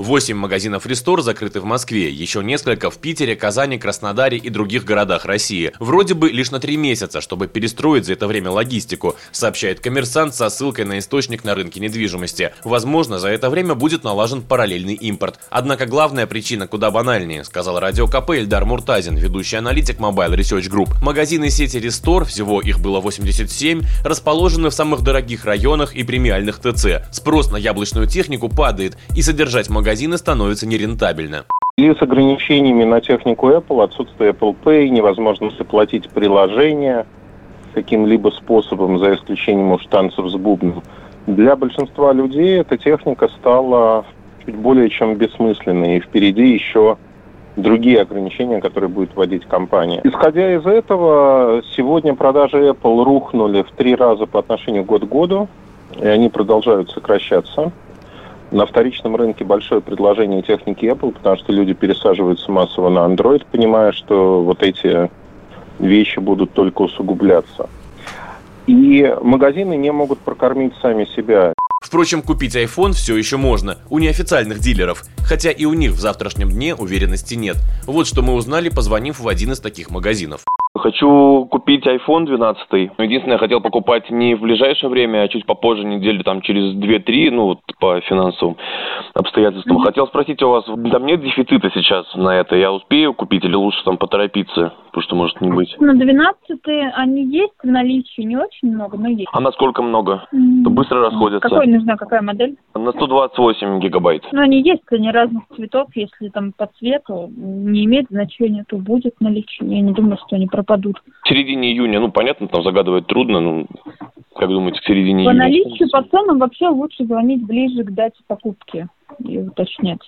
8 магазинов «Рестор» закрыты в Москве, еще несколько в Питере, Казани, Краснодаре и других городах России. Вроде бы лишь на три месяца, чтобы перестроить за это время логистику, сообщает коммерсант со ссылкой на источник на рынке недвижимости. Возможно, за это время будет налажен параллельный импорт. Однако главная причина куда банальнее, сказал радио КП Эльдар Муртазин, ведущий аналитик Mobile Research Group. Магазины сети «Рестор», всего их было 87, расположены в самых дорогих районах и премиальных ТЦ. Спрос на яблочную технику падает, и содержать магазин магазины становится нерентабельно. И с ограничениями на технику Apple, отсутствие Apple Pay, невозможность оплатить приложение каким-либо способом, за исключением уж танцев с бубном, для большинства людей эта техника стала чуть более чем бессмысленной. И впереди еще другие ограничения, которые будет вводить компания. Исходя из этого, сегодня продажи Apple рухнули в три раза по отношению год к году, и они продолжают сокращаться. На вторичном рынке большое предложение техники Apple, потому что люди пересаживаются массово на Android, понимая, что вот эти вещи будут только усугубляться. И магазины не могут прокормить сами себя. Впрочем, купить iPhone все еще можно, у неофициальных дилеров, хотя и у них в завтрашнем дне уверенности нет. Вот что мы узнали, позвонив в один из таких магазинов. Хочу купить iPhone 12. Единственное, я хотел покупать не в ближайшее время, а чуть попозже, недели там через 2-3, ну, вот по финансовым обстоятельствам. Mm-hmm. Хотел спросить у вас, там нет дефицита сейчас на это? Я успею купить или лучше там поторопиться, потому что может не быть? На 12 они есть в наличии, не очень много, но есть. А насколько много? Mm-hmm. Быстро расходятся. Какой нужна, какая модель? На 128 гигабайт. Ну, они есть, они разных цветов, если там по цвету не имеет значения, то будет в наличии. Я не думаю, что они пропадут. В середине июня, ну, понятно, там загадывать трудно, ну, как думаете, к середине по июня? По наличию, по ценам вообще лучше звонить ближе к дате покупки и уточнять.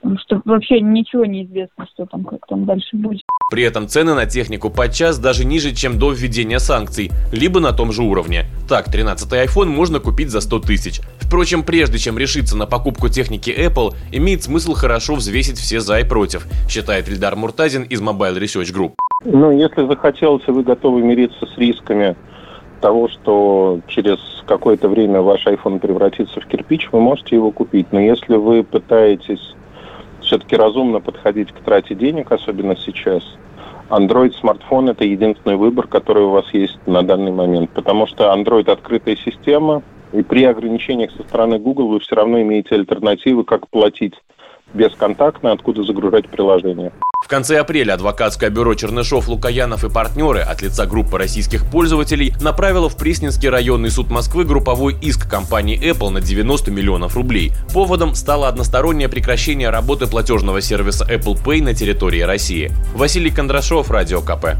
Потому что вообще ничего не известно, что там, как там дальше будет. При этом цены на технику подчас даже ниже, чем до введения санкций, либо на том же уровне. Так, 13-й iPhone можно купить за 100 тысяч. Впрочем, прежде чем решиться на покупку техники Apple, имеет смысл хорошо взвесить все за и против, считает Ильдар Муртазин из Mobile Research Group. Ну, если захотелось, и вы готовы мириться с рисками того, что через какое-то время ваш iPhone превратится в кирпич, вы можете его купить. Но если вы пытаетесь все-таки разумно подходить к трате денег, особенно сейчас. Android смартфон это единственный выбор, который у вас есть на данный момент, потому что Android открытая система, и при ограничениях со стороны Google вы все равно имеете альтернативы, как платить бесконтактно, откуда загружать приложение. В конце апреля адвокатское бюро Чернышов, Лукаянов и партнеры от лица группы российских пользователей направило в Пресненский районный суд Москвы групповой иск компании Apple на 90 миллионов рублей. Поводом стало одностороннее прекращение работы платежного сервиса Apple Pay на территории России. Василий Кондрашов, Радио КП.